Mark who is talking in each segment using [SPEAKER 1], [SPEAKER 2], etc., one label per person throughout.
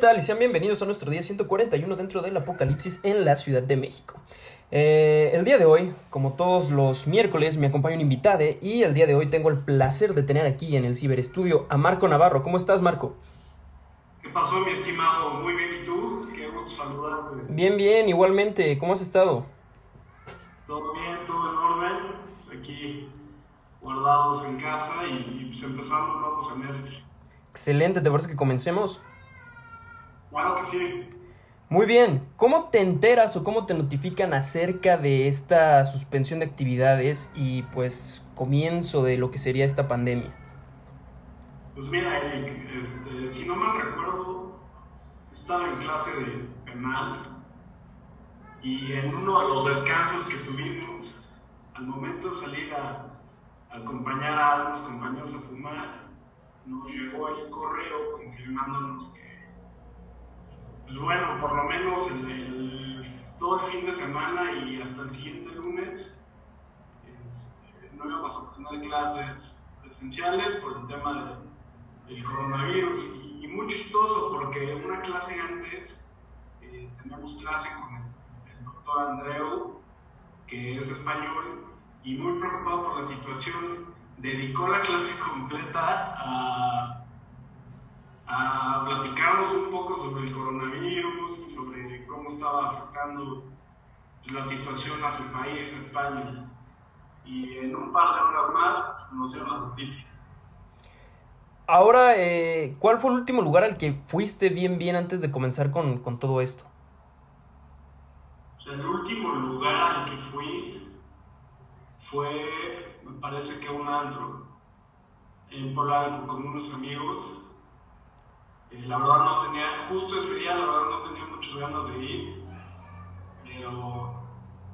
[SPEAKER 1] tal? Y sean bienvenidos a nuestro día 141 dentro del apocalipsis en la Ciudad de México. Eh, el día de hoy, como todos los miércoles, me acompaña un invitado y el día de hoy tengo el placer de tener aquí en el ciberestudio a Marco Navarro. ¿Cómo estás, Marco?
[SPEAKER 2] ¿Qué pasó, mi estimado? Muy bien, ¿y tú? Qué gusto saludarte.
[SPEAKER 1] Bien, bien, igualmente. ¿Cómo has estado?
[SPEAKER 2] Todo bien, todo en orden. Aquí guardados en casa y, pues empezando un nuevo semestre.
[SPEAKER 1] Excelente, ¿te parece que comencemos?
[SPEAKER 2] Bueno que sí.
[SPEAKER 1] Muy bien, ¿cómo te enteras o cómo te notifican acerca de esta suspensión de actividades y pues comienzo de lo que sería esta pandemia?
[SPEAKER 2] Pues mira, Eric, este, si no mal recuerdo, estaba en clase de penal y en uno de los descansos que tuvimos, al momento de salir a, acompañar a algunos compañeros a fumar, nos llegó el correo confirmándonos que pues bueno, por lo menos todo el fin de semana y hasta el siguiente lunes este, no íbamos a tener clases presenciales por el tema del coronavirus. Y, muy chistoso porque una clase antes eh, teníamos clase con el, doctor Andreu, que es español, y muy preocupado por la situación, dedicó la clase completa a a platicarnos un poco sobre el coronavirus y sobre cómo estaba afectando la situación a su país, a España. Y en un par de horas más nos dio la noticia.
[SPEAKER 1] Ahora, eh, ¿cuál fue el último lugar al que fuiste bien, bien antes de comenzar con, con todo esto?
[SPEAKER 2] El último lugar al que fui fue, me parece que un antro en Polanco con unos amigos eh, la verdad no tenía, justo ese día la verdad no tenía muchas ganas de ir, pero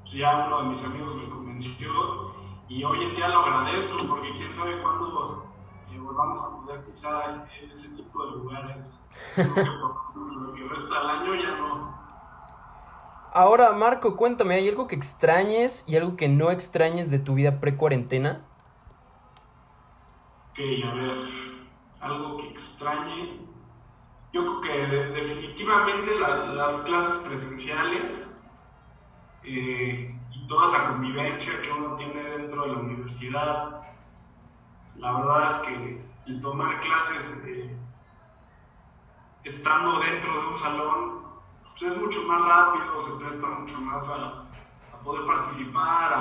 [SPEAKER 2] ya uno de mis amigos me convenció y hoy en día lo agradezco porque quién sabe cuándo eh, volvamos a poder pisar en ese tipo de lugares. Creo que por lo que resta del año ya no.
[SPEAKER 1] Ahora, Marco, cuéntame, ¿hay algo que extrañes y algo que no extrañes de tu vida pre-cuarentena?
[SPEAKER 2] Ok, a ver, algo que extrañe yo creo que definitivamente las clases presenciales eh, y toda esa convivencia que uno tiene dentro de la universidad, la verdad es que el tomar clases estando dentro de un salón pues es mucho más rápido, se presta mucho más a, poder participar,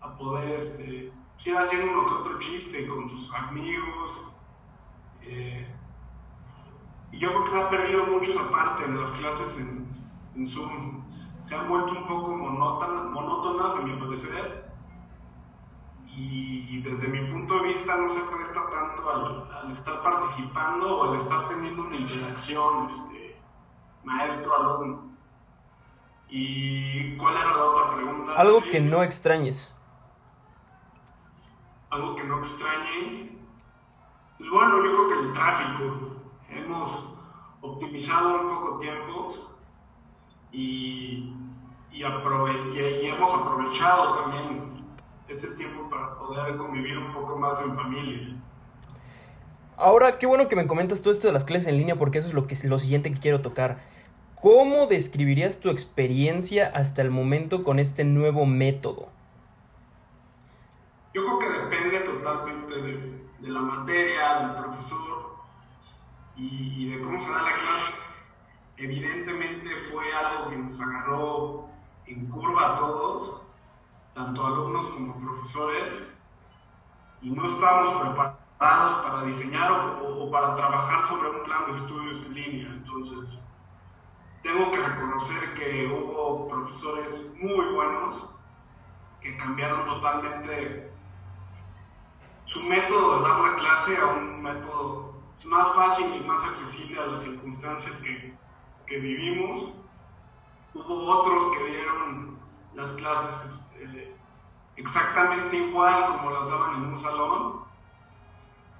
[SPEAKER 2] a, poder este, ir pues, haciendo uno que otro chiste con tus amigos. Eh, y yo creo que se ha perdido mucho esa parte en las clases en, en Zoom. Se han vuelto un poco monótonas, a mi parecer. Y desde mi punto de vista no se presta tanto al, estar participando o al estar teniendo una interacción este, maestro-alumno. ¿Y cuál era la otra pregunta?
[SPEAKER 1] Algo que no extrañes.
[SPEAKER 2] Algo que no extrañe. Pues bueno, yo creo que el tráfico hemos optimizado un poco tiempos y, y, hemos aprovechado también ese tiempo para poder convivir un poco más en familia.
[SPEAKER 1] Ahora, qué bueno que me comentas todo esto de las clases en línea porque eso es lo, que, lo siguiente que quiero tocar. ¿Cómo describirías tu experiencia hasta el momento con este nuevo método?
[SPEAKER 2] Yo creo que depende totalmente de, de la materia, del profesor, y, de cómo se da la clase. Evidentemente fue algo que nos agarró en curva a todos, tanto alumnos como profesores, y no estábamos preparados para diseñar o, para trabajar sobre un plan de estudios en línea. Entonces, tengo que reconocer que hubo profesores muy buenos que cambiaron totalmente su método de dar la clase a un método más fácil y más accesible a las circunstancias que, que vivimos. Hubo otros que dieron las clases este, exactamente igual como las daban en un salón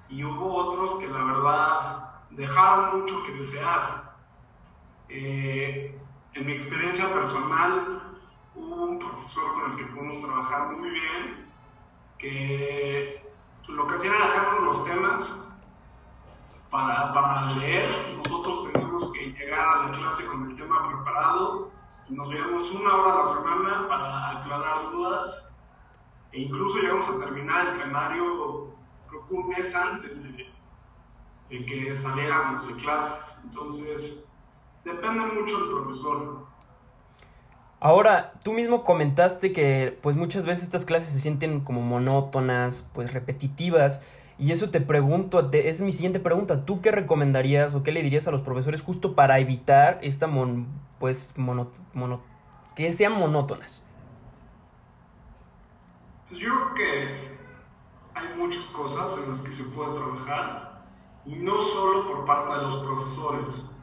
[SPEAKER 2] y hubo otros que la verdad dejaron mucho que desear. Eh, en mi experiencia personal hubo un profesor con el que pudimos trabajar muy bien que lo que hacía era dejarnos los temas para, para leer, nosotros tenemos que llegar a la clase con el tema preparado. Nos veamos una hora a la semana para aclarar dudas e incluso llegamos a terminar el temario creo que un mes antes de, de que saliéramos de clases. Entonces, depende mucho del profesor.
[SPEAKER 1] Ahora, tú mismo comentaste que pues muchas veces estas clases se sienten como monótonas, pues repetitivas, y eso te pregunto, es mi siguiente pregunta, ¿tú qué recomendarías o qué le dirías a los profesores justo para evitar esta mon, pues mono, mono, que sean monótonas?
[SPEAKER 2] Pues yo creo que hay muchas cosas en las que se puede trabajar y no solo por parte de los profesores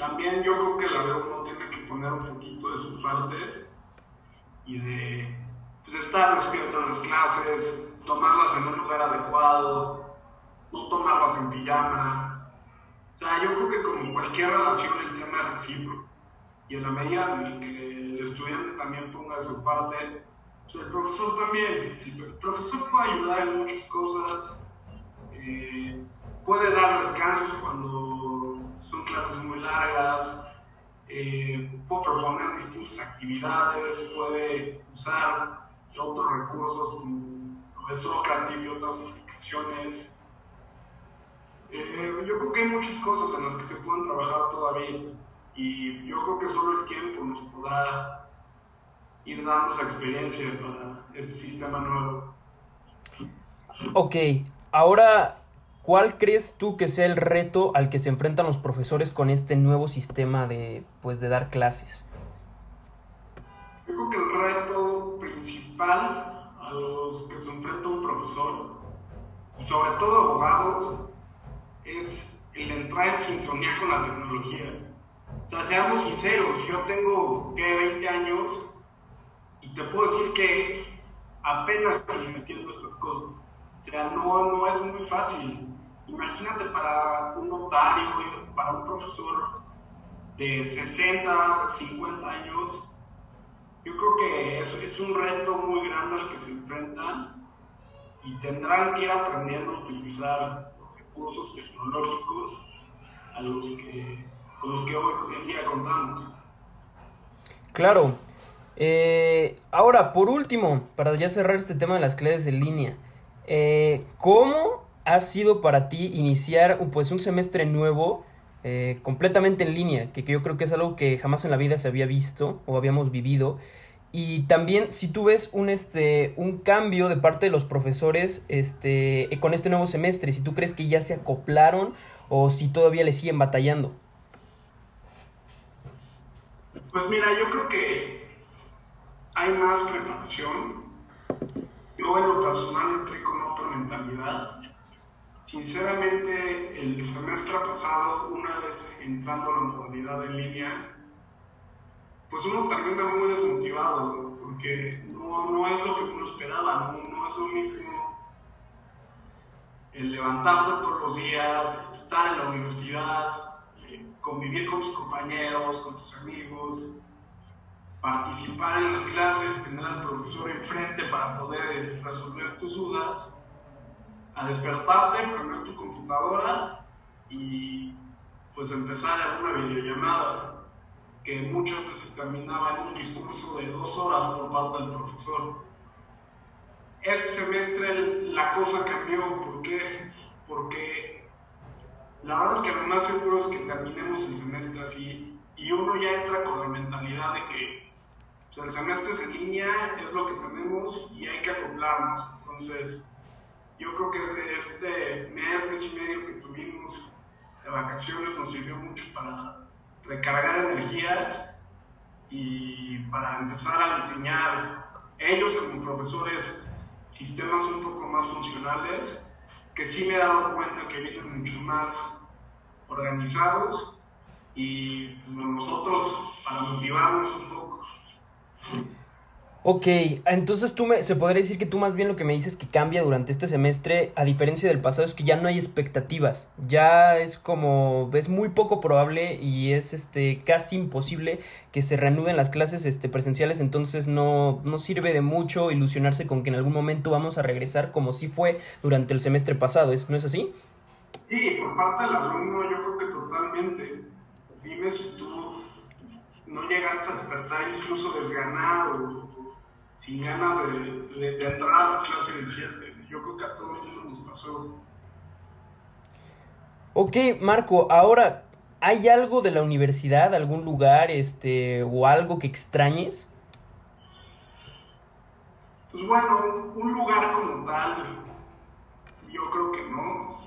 [SPEAKER 2] también yo creo que la uno tiene que poner un poquito de su parte y de pues, estar despierto en las clases, tomarlas en un lugar adecuado, no tomarlas en pijama. O sea, yo creo que como cualquier relación el tema es recíproco. Y en la medida en que el estudiante también ponga de su parte, pues el profesor también. El, profesor puede ayudar en muchas cosas, eh, puede dar descansos cuando son clases muy largas, eh, puede proponer distintas actividades, puede usar otros recursos como el Socrative y otras aplicaciones. Eh, yo creo que hay muchas cosas en las que se pueden trabajar todavía y yo creo que solo el tiempo nos podrá ir dando esa experiencia para este sistema nuevo.
[SPEAKER 1] Ok, ahora ¿Cuál crees tú que sea el reto al que se enfrentan los profesores con este nuevo sistema de, pues, de dar clases?
[SPEAKER 2] Yo creo que el reto principal profesor, y sobre todo abogados, es el entrar en sintonía con la tecnología. O sea, seamos sinceros, yo tengo, ¿qué? 20 años y te puedo decir que apenas estoy metiendo estas cosas. O sea, no, no es muy fácil. Imagínate para un notario, para un profesor de 60, 50 años, yo creo que es, es un reto muy grande al que se enfrentan y tendrán que ir aprendiendo a utilizar recursos tecnológicos a los que, con los que hoy en día contamos.
[SPEAKER 1] Claro. Eh, ahora, por último, para ya cerrar este tema de las clases en línea, eh, ¿cómo ha sido para ti iniciar pues, un semestre nuevo eh, completamente en línea? Que, yo creo que es algo que jamás en la vida se había visto o habíamos vivido. Y también si tú ves un, este, un cambio de parte de los profesores este, con este nuevo semestre, si tú crees que ya se acoplaron o si todavía le siguen batallando.
[SPEAKER 2] Pues mira, yo creo que hay más preparación. Yo en lo personal entré con otra mentalidad. Sinceramente, el semestre pasado, una vez entrando a la modalidad en línea, pues uno termina muy desmotivado, porque no, no es lo que uno esperaba, no, no es lo mismo el levantarte todos los días, estar en la universidad, eh, convivir con tus compañeros, con tus amigos, participar en las clases, tener al profesor enfrente para poder resolver tus dudas, a despertarte, prender tu computadora y pues empezar una videollamada que muchas veces terminaba en un discurso de dos horas por parte del profesor. Este semestre la cosa cambió, ¿por qué? Porque la verdad es que lo más seguro es que terminemos el semestre así y uno ya entra con la mentalidad de que sea, el semestre es en línea, es lo que tenemos y hay que acoplarnos. Entonces, yo creo que este mes, mes y medio que tuvimos de vacaciones nos sirvió mucho para recargar energías y para empezar a diseñar ellos como profesores sistemas un poco más funcionales que sí me he dado cuenta que vienen mucho más organizados y pues, nosotros para motivarnos un poco
[SPEAKER 1] Ok, entonces tú me, se podría decir que tú más bien lo que me dices que cambia durante este semestre, a diferencia del pasado, es que ya no hay expectativas. Ya es como, es muy poco probable y es este casi imposible que se reanuden las clases este, presenciales, entonces no, no sirve de mucho ilusionarse con que en algún momento vamos a regresar como si fue durante el semestre pasado, ¿es, ¿no es así?
[SPEAKER 2] Sí, por parte del alumno yo creo que totalmente. dime si tú no llegaste a despertar incluso desganado, sin ganas de, entrar a la clase del 7. Yo creo que a todo el mundo nos pasó.
[SPEAKER 1] Ok, Marco, ahora, ¿hay algo de la universidad, algún lugar, este, o algo que extrañes?
[SPEAKER 2] Pues bueno, un lugar como tal, yo creo que no.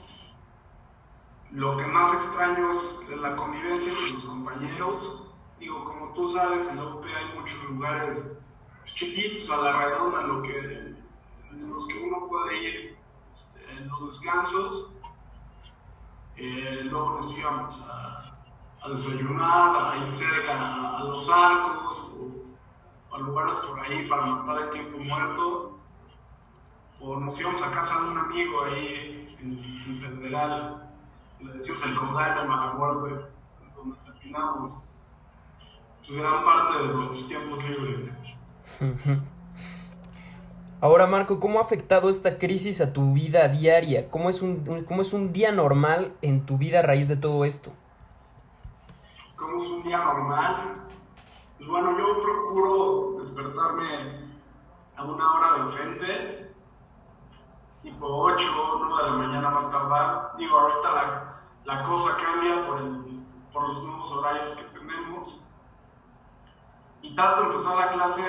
[SPEAKER 2] Lo que más extraño es la convivencia con los compañeros. Digo, como tú sabes, en la UP hay muchos lugares chiquitos a la redonda lo que, los que uno puede ir este, en los descansos. Eh, luego nos íbamos a, desayunar, a ir cerca a, los arcos o a lugares por ahí para matar el tiempo muerto. O nos íbamos a casa de un amigo ahí en, en Pedregal, le decíamos el caudal de mala muerte, donde terminamos pues, gran parte de nuestros tiempos libres.
[SPEAKER 1] Ahora, Marco, ¿cómo ha afectado esta crisis a tu vida diaria? ¿Cómo es un, cómo es un día normal en tu vida a raíz de todo esto?
[SPEAKER 2] ¿Cómo es un día normal? Pues bueno, yo procuro despertarme a una hora decente, tipo 8 o 9 de la mañana más tardar. Digo, ahorita la, la cosa cambia por, el, por los nuevos horarios que tenemos y de empezar la clase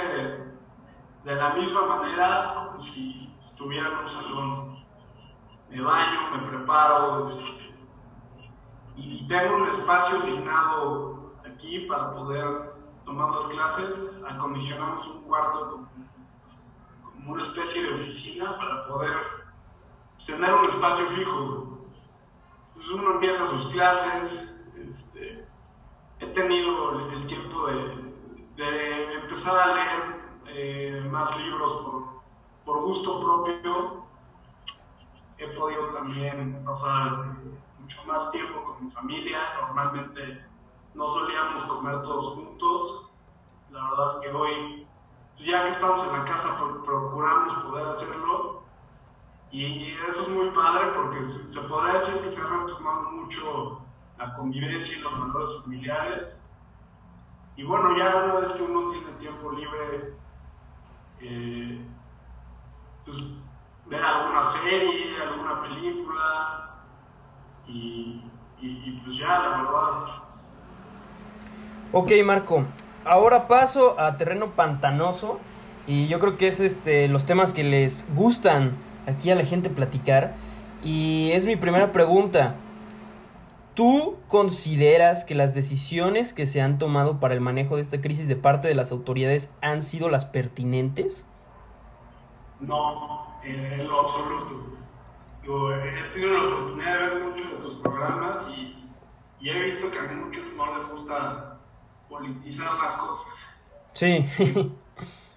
[SPEAKER 2] de la misma manera como si estuviera en un salón. Me baño, me preparo y tengo un espacio asignado aquí para poder tomar las clases. Acondicionamos un cuarto como, una especie de oficina para poder tener un espacio fijo. Entonces uno empieza sus clases, este, he tenido el tiempo de de empezar a leer eh, más libros por, por, gusto propio. He podido también pasar mucho más tiempo con mi familia. Normalmente no solíamos comer todos juntos. La verdad es que hoy, ya que estamos en la casa, procuramos poder hacerlo. Y, eso es muy padre porque se podría decir que se ha retomado mucho la convivencia y los valores familiares y bueno, ya una vez que uno tiene tiempo libre, eh, pues ver alguna serie, alguna película, y, pues ya, la verdad.
[SPEAKER 1] Ok, Marco, ahora paso a terreno pantanoso, y yo creo que es este, los temas que les gustan aquí a la gente platicar. Y es mi primera pregunta. ¿Tú consideras que las decisiones que se han tomado para el manejo de esta crisis de parte de las autoridades han sido las pertinentes?
[SPEAKER 2] No, en lo absoluto. he tenido la oportunidad de ver muchos de tus programas y, he visto que a muchos no les gusta politizar las cosas.
[SPEAKER 1] Sí.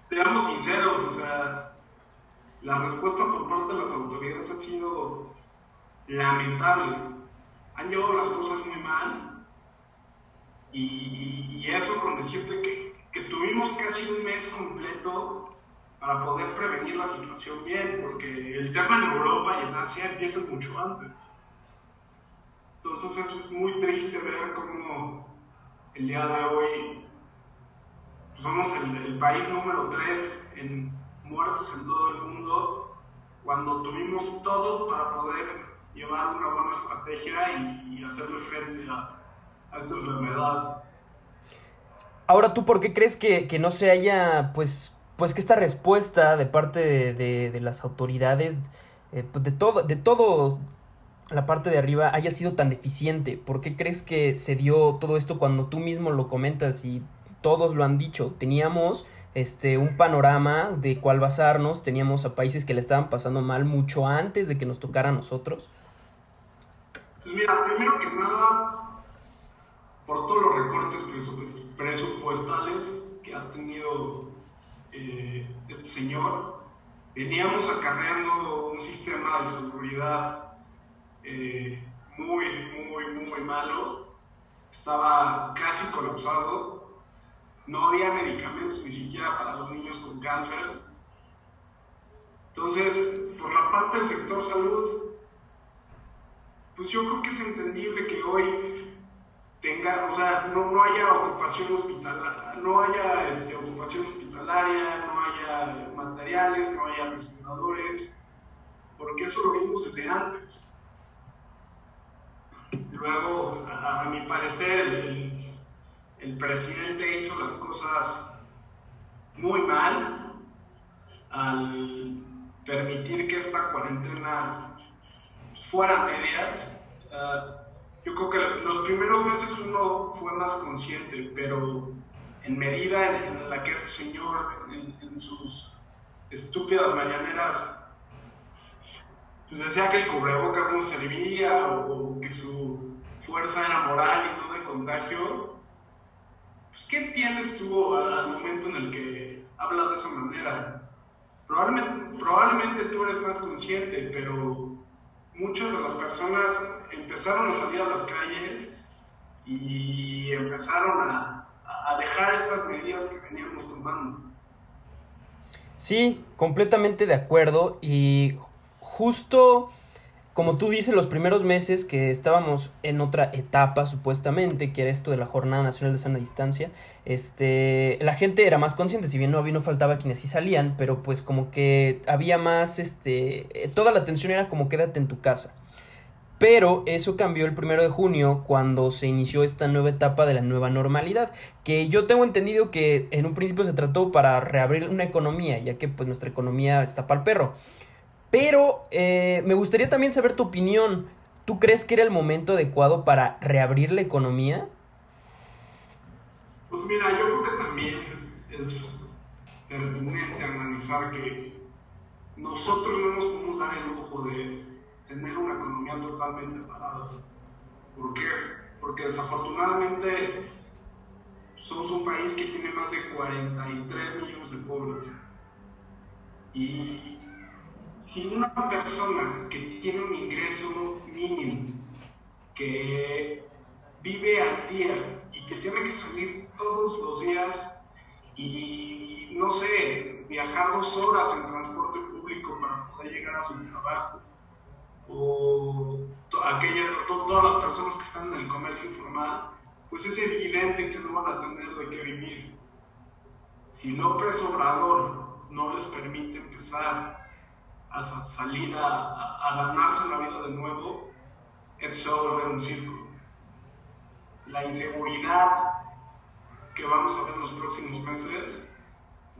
[SPEAKER 2] Seamos sinceros, o sea, la respuesta por parte de las autoridades ha sido lamentable han llevado las cosas muy mal. Y, eso con decirte que, tuvimos casi un mes completo para poder prevenir la situación bien, porque el tema en Europa y en Asia empieza mucho antes. Entonces eso es muy triste ver cómo el día de hoy pues, somos el, el país número 3 en muertes en todo el mundo, cuando tuvimos todo para poder llevar una buena estrategia y, hacerle frente a, esta enfermedad.
[SPEAKER 1] Ahora, ¿tú por qué crees que, no se haya, pues, pues que esta respuesta de parte de, las autoridades, eh, pues, de todo, de todo la parte de arriba haya sido tan deficiente? ¿Por qué crees que se dio todo esto cuando tú mismo lo comentas y todos lo han dicho? Teníamos este un panorama de cuál basarnos, teníamos a países que le estaban pasando mal mucho antes de que nos tocara a nosotros.
[SPEAKER 2] Pues mira, primero que nada, por todos los recortes presupuestales que ha tenido eh, este señor, veníamos acarreando un sistema de seguridad eh, muy, muy, muy malo. Estaba casi colapsado. No había medicamentos ni siquiera para los niños con cáncer. Entonces, por la parte del sector salud, pues yo creo que es entendible que hoy tenga, o sea, no, no haya ocupación hospitalaria, no haya este, ocupación hospitalaria, no haya materiales, no haya respiradores, porque eso lo vimos desde antes. Luego, a, mi parecer, el, el, presidente hizo las cosas muy mal al permitir que esta cuarentena fuera medias. yo creo que los primeros meses uno fue más consciente, pero en medida en, la que este señor, en, sus estúpidas mañaneras, pues decía que el cubrebocas no servía o, que su fuerza era moral y no de contagio, pues ¿qué entiendes tú al, momento en el que habla de esa manera? Probablemente, probablemente tú eres más consciente, pero muchas de las personas empezaron a salir a las calles y empezaron a, dejar estas medidas que veníamos tomando.
[SPEAKER 1] Sí, completamente de acuerdo y justo como tú dices, los primeros meses que estábamos en otra etapa, supuestamente, que era esto de la Jornada Nacional de Sana Distancia, este, la gente era más consciente, si bien no había, no faltaba quienes sí salían, pero pues como que había más, este, toda la atención era como quédate en tu casa. Pero eso cambió el primero de junio cuando se inició esta nueva etapa de la nueva normalidad, que yo tengo entendido que en un principio se trató para reabrir una economía, ya que pues nuestra economía está para el perro. Pero eh, me gustaría también saber tu opinión. ¿Tú crees que era el momento adecuado para reabrir la economía?
[SPEAKER 2] Pues mira, yo creo que también es pertinente analizar que nosotros no nos podemos dar el lujo de tener una economía totalmente parada. ¿Por qué? Porque desafortunadamente somos un país que tiene más de 43 millones de pobres. Y si una persona que tiene un ingreso mínimo, que vive al día y que tiene que salir todos los días y, no sé, viajar dos horas en transporte público para poder llegar a su trabajo, o aquella, todas las personas que están en el comercio informal, pues es evidente que no van a tener de qué vivir. Si López Obrador no les permite empezar a salir a, ganarse la vida de nuevo, esto se va a volver un círculo. La inseguridad que vamos a ver en los próximos meses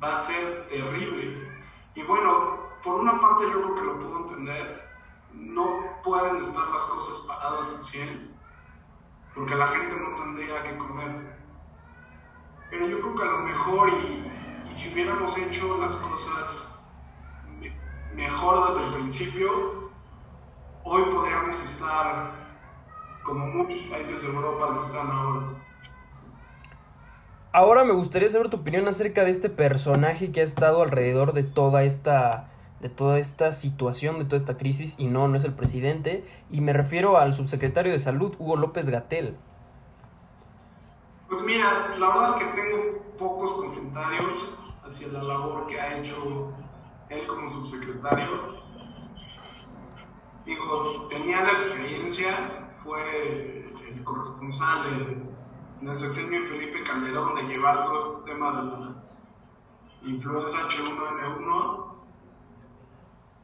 [SPEAKER 2] va a ser terrible. Y bueno, por una parte yo creo que lo puedo entender, no pueden estar las cosas paradas en 100, porque la gente no tendría que comer. Pero yo creo que a lo mejor, y, y si hubiéramos hecho las cosas mejor desde el principio, hoy podríamos estar como muchos países de Europa lo están ahora.
[SPEAKER 1] Ahora me gustaría saber tu opinión acerca de este personaje que ha estado alrededor de toda esta de toda esta situación, de toda esta crisis, y no, no es el presidente, y me refiero al subsecretario de Salud, Hugo López Gatel.
[SPEAKER 2] Pues mira, la verdad es que tengo pocos comentarios hacia la labor que ha hecho él como subsecretario, digo, tenía la experiencia, fue el corresponsal en el sexenio Felipe Calderón de llevar todo este tema de la influenza H1N1,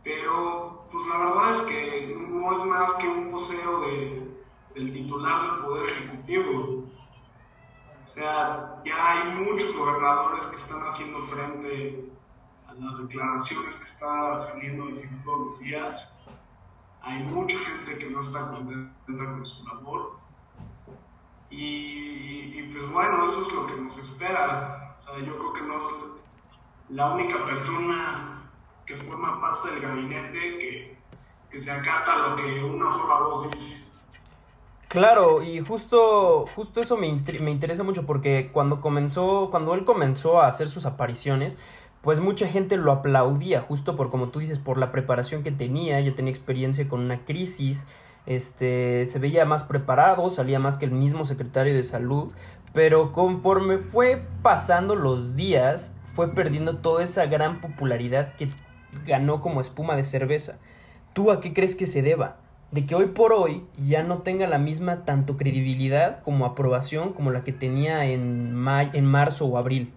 [SPEAKER 2] pero pues la verdad es que no es más que un poseo de, del titular del Poder Ejecutivo. O sea, ya hay muchos gobernadores que están haciendo frente las declaraciones que está saliendo diciendo todos los días. Hay mucha gente que no está contenta con su labor. Y, pues bueno, eso es lo que nos espera. O sea, yo creo que no es la única persona que forma parte del gabinete que, que se acata lo que una sola voz dice.
[SPEAKER 1] Claro, y justo, justo eso me, me interesa mucho porque cuando comenzó, cuando él comenzó a hacer sus apariciones, pues mucha gente lo aplaudía, justo por como tú dices, por la preparación que tenía, ya tenía experiencia con una crisis, este, se veía más preparado, salía más que el mismo secretario de salud, pero conforme fue pasando los días, fue perdiendo toda esa gran popularidad que ganó como espuma de cerveza. ¿Tú a qué crees que se deba? de que hoy por hoy ya no tenga la misma tanto credibilidad como aprobación como la que tenía en, en marzo o abril?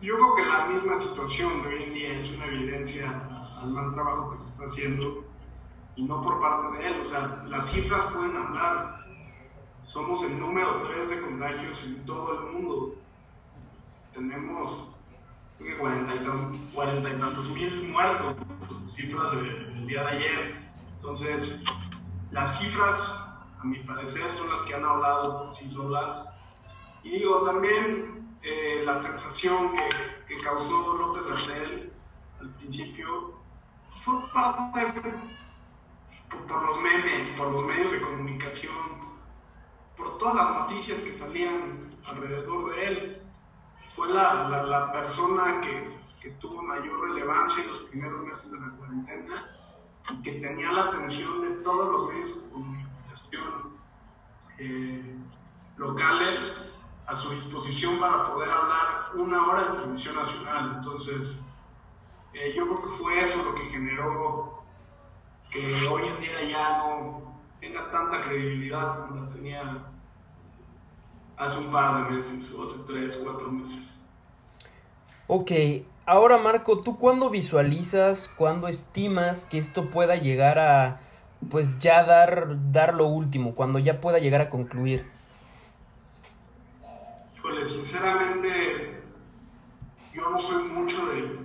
[SPEAKER 2] Yo creo que la misma situación de hoy en día es una evidencia al mal trabajo que se está haciendo y no por parte de él. O sea, las cifras pueden hablar. Somos el número 3 de contagios en todo el mundo. Tenemos cuarenta y, tantos mil muertos, cifras del día de ayer. Entonces, las cifras, a mi parecer, son las que han hablado por sí solas. Y digo, también eh, la sensación que, que causó López Artel al principio fue parte por, por, los memes, por los medios de comunicación, por todas las noticias que salían alrededor de él. Fue la, la, la persona que, que, tuvo mayor relevancia en los primeros meses de la cuarentena y que tenía la atención de todos los medios de comunicación eh, locales a su disposición para poder hablar una hora de televisión nacional. Entonces, eh, yo creo que fue eso lo que generó que hoy en día ya no tenga tanta credibilidad como la tenía hace un par de meses o hace tres, cuatro meses.
[SPEAKER 1] Ok, ahora Marco, ¿tú cuándo visualizas, cuándo estimas que esto pueda llegar a, pues ya dar, dar lo último, cuando ya pueda llegar a concluir?
[SPEAKER 2] Sinceramente, yo no soy mucho de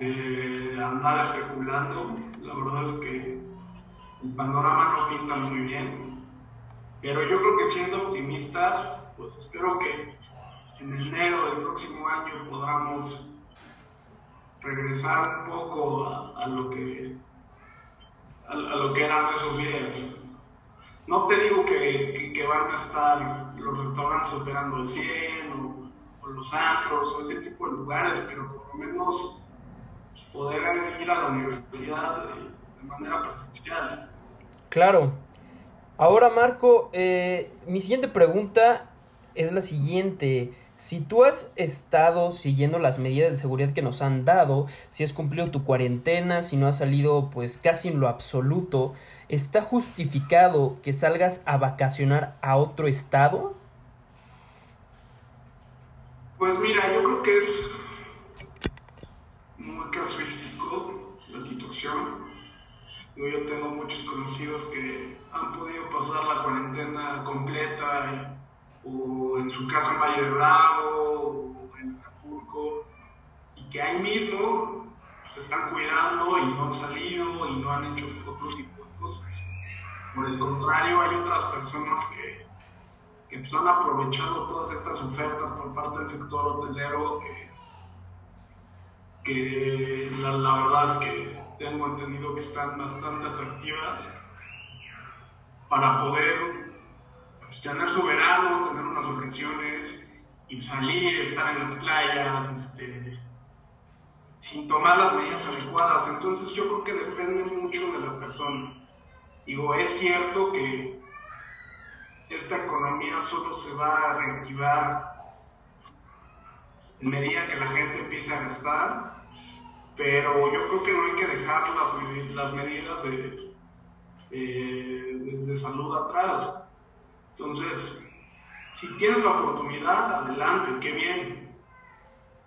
[SPEAKER 2] eh, andar especulando. La verdad es que el panorama no pinta muy bien. Pero yo creo que siendo optimistas, pues espero que en enero del próximo año podamos regresar un poco a, lo que a, lo que eran esos días. No te digo que, que, van a estar los restaurantes operando al 100 o, los antros o ese tipo de lugares, pero por lo menos poder ir a la universidad de, manera presencial.
[SPEAKER 1] Claro. Ahora, Marco, eh, mi siguiente pregunta es la siguiente. Si tú has estado siguiendo las medidas de seguridad que nos han dado, si has cumplido tu cuarentena, si no has salido pues casi en lo absoluto, ¿está justificado que salgas a vacacionar a otro estado?
[SPEAKER 2] Pues mira, yo creo que es casuístico la situación. Yo, tengo muchos conocidos que han podido pasar la cuarentena completa o en su casa en Valle de Bravo o en Acapulco y que ahí mismo se están cuidando y no han salido y no han hecho otro tipo Por el contrario, hay otras personas que, que pues, han aprovechado todas estas ofertas por parte del sector hotelero que que la, verdad es que tengo entendido que están bastante atractivas para poder pues, tener su verano, tener unas vacaciones y salir, estar en las playas, este, sin tomar las medidas adecuadas. Entonces yo creo que depende mucho de la persona. Digo, es cierto que esta economía solo se va a reactivar en medida que la gente empiece a gastar pero yo creo que no hay que dejar las, las medidas de, de, salud atrás. Entonces, si tienes la oportunidad, adelante, qué bien.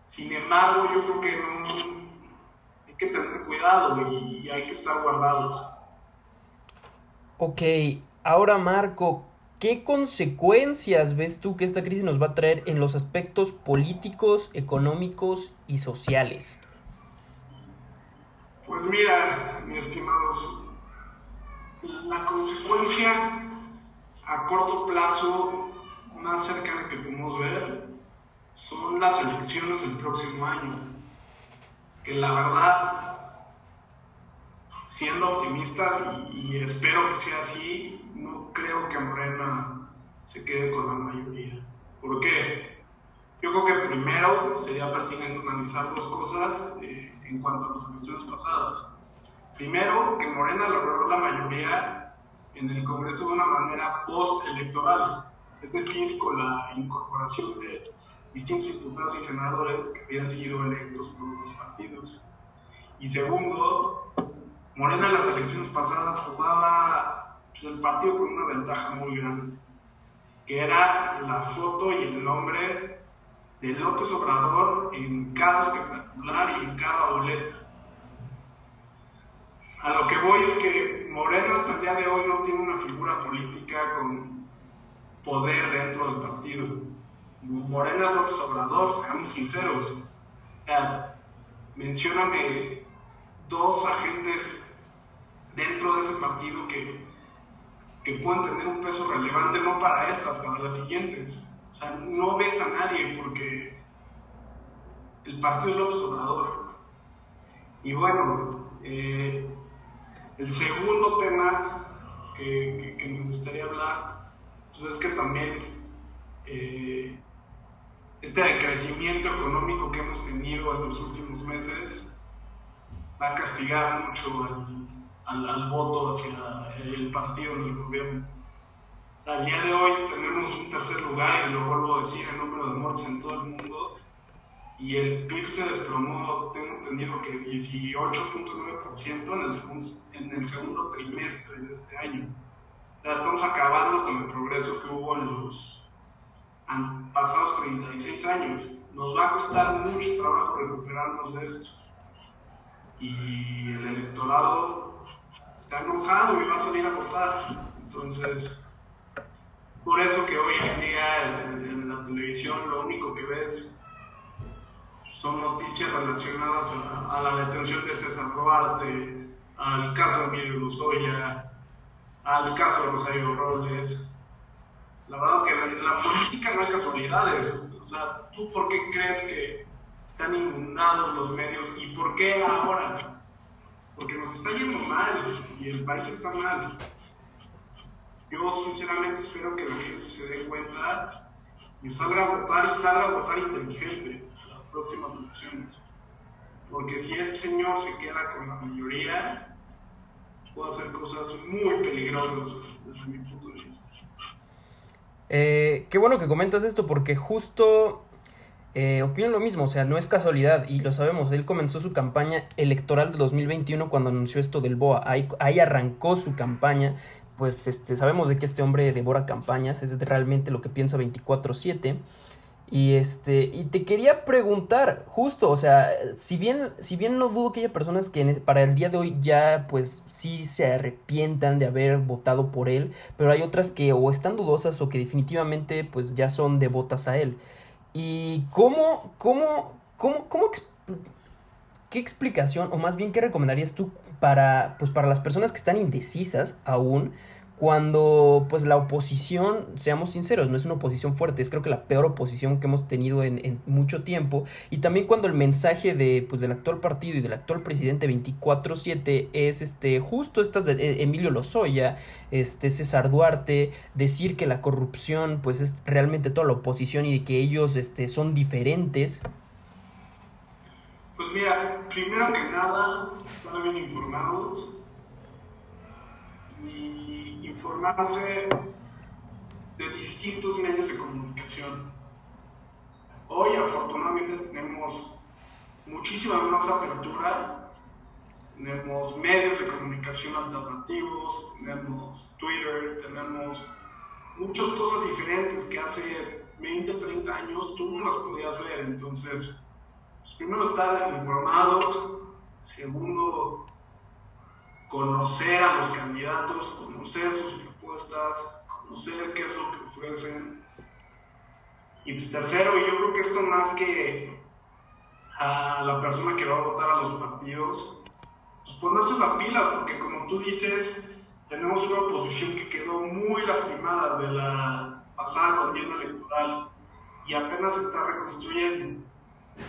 [SPEAKER 2] Sin embargo, yo creo que no, hay que tener cuidado y hay que estar guardados.
[SPEAKER 1] Ok, ahora Marco, ¿qué consecuencias ves tú que esta crisis nos va a traer en los aspectos políticos, económicos y sociales?
[SPEAKER 2] Pues mira, mis estimados, la consecuencia a corto plazo más cercana que podemos ver son las elecciones del próximo año. Que la verdad, siendo optimistas, y, espero que sea así, no creo que Morena se quede con la mayoría. ¿Por qué? Yo creo que primero sería pertinente analizar dos cosas. Eh, en cuanto a las elecciones pasadas. Primero, que Morena logró la mayoría en el Congreso de una manera post-electoral, es decir, con la incorporación de distintos diputados y senadores que habían sido electos por otros partidos. Y segundo, Morena en las elecciones pasadas jugaba pues, el partido con una ventaja muy grande, que era la foto y el nombre de López Obrador en cada espectacular y en cada boleta. A lo que voy es que Morena hasta el día de hoy no tiene una figura política con poder dentro del partido. Morena es López Obrador, seamos sinceros. mencióname dos agentes dentro de ese partido que, que pueden tener un peso relevante, no para estas, para las siguientes. O sea, no ves a nadie porque el partido es López Obrador. Y bueno, eh, el segundo tema que, me gustaría hablar pues es que también eh, este crecimiento económico que hemos tenido en los últimos meses va a castigar mucho al, al, voto hacia el partido del gobierno. Al día de hoy tenemos un tercer lugar, y lo vuelvo a decir, el número de muertes en todo el mundo, y el PIB se desplomó, tengo entendido que 18.9% en, el, en el segundo trimestre de este año. Ya estamos acabando con el progreso que hubo en los pasados 36 años. Nos va a costar mucho trabajo recuperarnos de esto. Y el electorado está enojado y va a salir a votar. Entonces, por eso que hoy en día en la televisión lo único que ves son noticias relacionadas a, la detención de César Duarte, al caso de Emilio Lozoya, al caso de Rosario Robles. La verdad es que en la, política no hay casualidades. O sea, ¿tú por qué crees que están inundados los medios y por qué ahora? Porque nos está yendo mal y el país está mal. Yo sinceramente espero que la gente se dé cuenta y salga a votar y salga a votar inteligente próximas elecciones. Porque si este señor se queda con la mayoría, puede hacer cosas muy peligrosas desde mi punto de vista.
[SPEAKER 1] Eh, qué bueno que comentas esto porque justo eh, opino lo mismo, o sea, no es casualidad y lo sabemos, él comenzó su campaña electoral de 2021 cuando anunció esto del BOA, ahí, ahí arrancó su campaña, pues este, sabemos de que este hombre devora campañas, es realmente lo que piensa 24/7 y este, y te quería preguntar, justo, o sea, si bien, si bien no dudo que haya personas que para el día de hoy ya pues sí se arrepientan de haber votado por él, pero hay otras que o están dudosas o que definitivamente pues ya son devotas a él. ¿Y cómo, cómo, cómo, cómo, qué explicación o más bien qué recomendarías tú para, pues para las personas que están indecisas aún? Cuando pues la oposición, seamos sinceros, no es una oposición fuerte, es creo que la peor oposición que hemos tenido en, mucho tiempo, y también cuando el mensaje de, pues, del actual partido y del actual presidente 24-7 es este, justo estas de eh, Emilio Lozoya, este, César Duarte, decir que la corrupción pues es realmente toda la oposición y que ellos este, son diferentes.
[SPEAKER 2] Pues mira, primero que nada, están bien informados informarse de distintos medios de comunicación. Hoy afortunadamente tenemos muchísima más apertura, tenemos medios de comunicación alternativos, tenemos Twitter, tenemos muchas cosas diferentes que hace 20, 30 años tú no las podías ver. Entonces, pues, primero estar informados, segundo conocer a los candidatos, conocer sus propuestas, conocer qué es lo que ofrecen. Y pues tercero, yo creo que esto más que a la persona que va a votar a los partidos, pues ponerse las pilas, porque como tú dices, tenemos una oposición que quedó muy lastimada de la pasada contienda electoral y apenas se está reconstruyendo.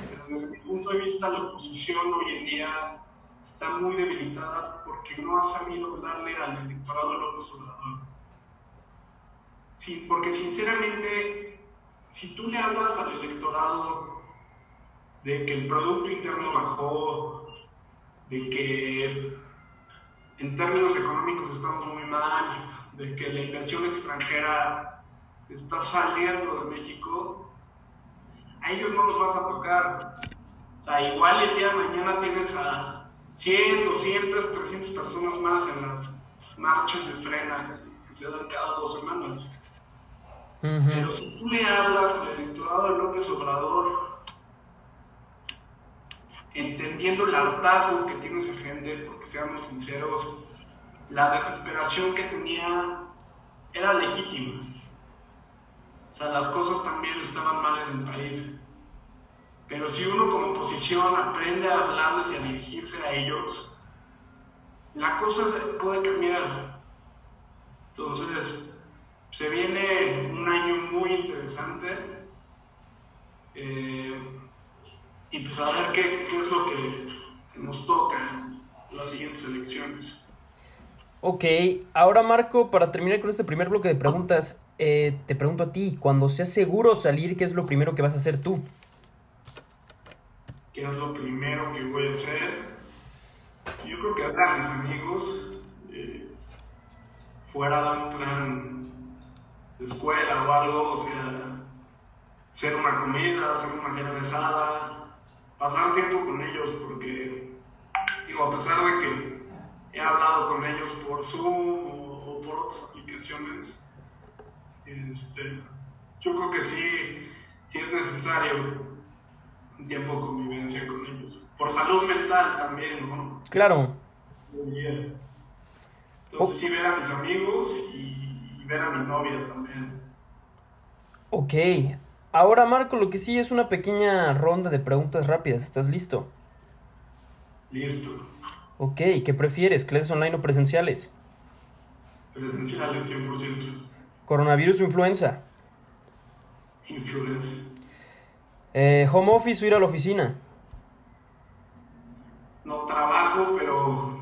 [SPEAKER 2] Pero desde mi punto de vista, la oposición hoy en día está muy debilitada porque no ha sabido darle al electorado López Obrador. Sí, porque sinceramente, si tú le hablas al electorado de que el Producto Interno bajó, de que en términos económicos estamos muy mal, de que la inversión extranjera está saliendo de México, a ellos no los vas a tocar. O sea, igual el día de mañana tienes a 100, 200, 300 personas más en las marchas de frena que se dan cada dos semanas. Pero si tú le hablas al electorado de López Obrador, entendiendo el hartazgo que tiene esa gente, porque seamos sinceros, la desesperación que tenía era legítima. O sea, las cosas también estaban mal en el país. Pero si uno como oposición aprende a hablarles y a dirigirse a ellos, la cosa puede cambiar. Entonces, se viene un año muy interesante. Eh, y pues a ver qué, qué es lo que, nos toca en las siguientes elecciones.
[SPEAKER 1] Ok, ahora Marco, para terminar con este primer bloque de preguntas, eh, te pregunto a ti, cuando seas seguro salir, ¿qué es lo primero que vas a hacer tú?
[SPEAKER 2] ¿Qué es lo primero que voy a hacer? Yo creo que hablar a mis amigos, eh, fuera de un plan de escuela o algo, o sea, hacer una comida, hacer una carne asada, pasar tiempo con ellos, porque, digo, a pesar de que he hablado con ellos por Zoom o, por otras aplicaciones, este, yo creo que sí, sí es necesario un tiempo de convivencia con ellos. Por salud mental también, ¿no?
[SPEAKER 1] Claro.
[SPEAKER 2] Entonces sí ver a mis amigos y, ver a mi novia también.
[SPEAKER 1] Ok. Ahora Marco, lo que sí es una pequeña ronda de preguntas rápidas. ¿Estás listo?
[SPEAKER 2] Listo.
[SPEAKER 1] Ok, ¿qué prefieres? ¿Clases online o presenciales?
[SPEAKER 2] Presenciales, 100%.
[SPEAKER 1] ¿Coronavirus o influenza?
[SPEAKER 2] Influenza.
[SPEAKER 1] Eh, ¿Home office o ir a la oficina?
[SPEAKER 2] No trabajo, pero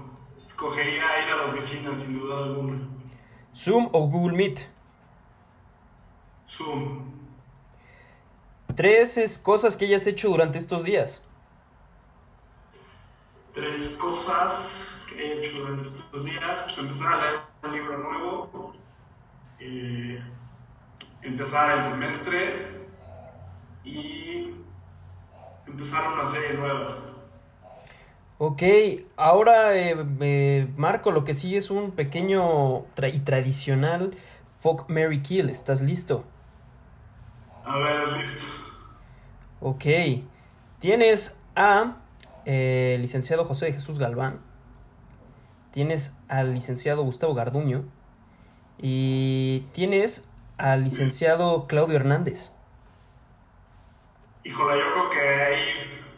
[SPEAKER 2] escogería ir a la oficina sin duda alguna.
[SPEAKER 1] ¿Zoom o Google Meet?
[SPEAKER 2] Zoom.
[SPEAKER 1] Tres cosas que hayas hecho durante estos días.
[SPEAKER 2] Tres cosas que he hecho durante estos días. Pues empezar a leer un libro nuevo. Eh, empezar el semestre y empezar una serie nueva.
[SPEAKER 1] Ok, ahora eh, eh, Marco, lo que sigue es un pequeño y tradicional Folk Mary Kill. ¿Estás listo?
[SPEAKER 2] A ver, listo.
[SPEAKER 1] Ok, tienes a eh, licenciado José Jesús Galván, tienes al licenciado Gustavo Garduño y tienes al licenciado Claudio Hernández.
[SPEAKER 2] Híjole, yo creo que ahí,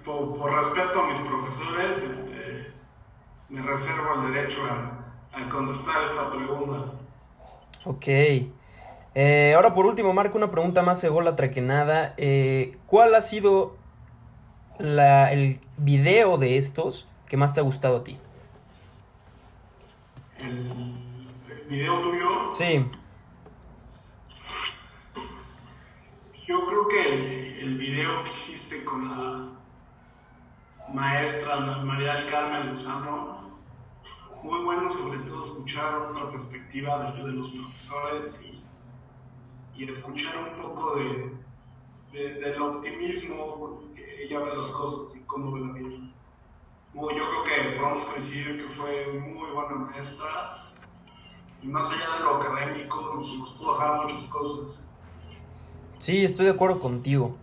[SPEAKER 2] por, respeto a mis profesores, este, me reservo el derecho a, contestar esta pregunta.
[SPEAKER 1] Ok. Eh, ahora por último, Marco, una pregunta más ególatra que nada. Eh, ¿Cuál ha sido la, el video de estos que más te ha gustado a ti?
[SPEAKER 2] ¿El video tuyo?
[SPEAKER 1] Sí.
[SPEAKER 2] Yo creo que el, video que hiciste con la maestra María del Carmen Luzano, muy bueno, sobre todo escuchar otra perspectiva de, los profesores y, y, escuchar un poco de, del optimismo que ella ve las cosas y cómo ve la vida. yo creo que podemos coincidir que fue muy buena maestra y más allá de lo académico nos pudo dejar muchas cosas.
[SPEAKER 1] Sí, estoy de acuerdo contigo.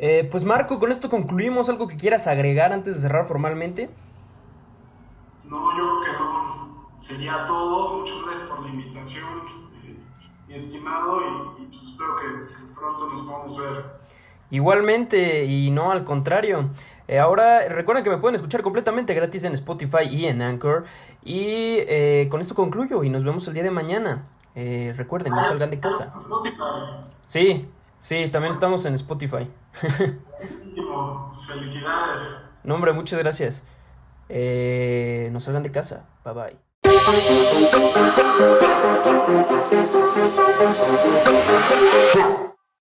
[SPEAKER 1] Eh, pues Marco, con esto concluimos. ¿Algo que quieras agregar antes de cerrar formalmente?
[SPEAKER 2] No, yo creo que no. Sería todo. Muchas gracias por la invitación, eh, mi estimado, y, pues espero que, pronto nos podamos ver.
[SPEAKER 1] Igualmente, y no al contrario. Eh, ahora recuerden que me pueden escuchar completamente gratis en Spotify y en Anchor. Y con esto concluyo y nos vemos el día de mañana. recuerden, no salgan de casa. Sí, Sí, también estamos en Spotify.
[SPEAKER 2] Felicidades.
[SPEAKER 1] No, hombre, muchas gracias. Eh, nos salgan de casa. Bye bye.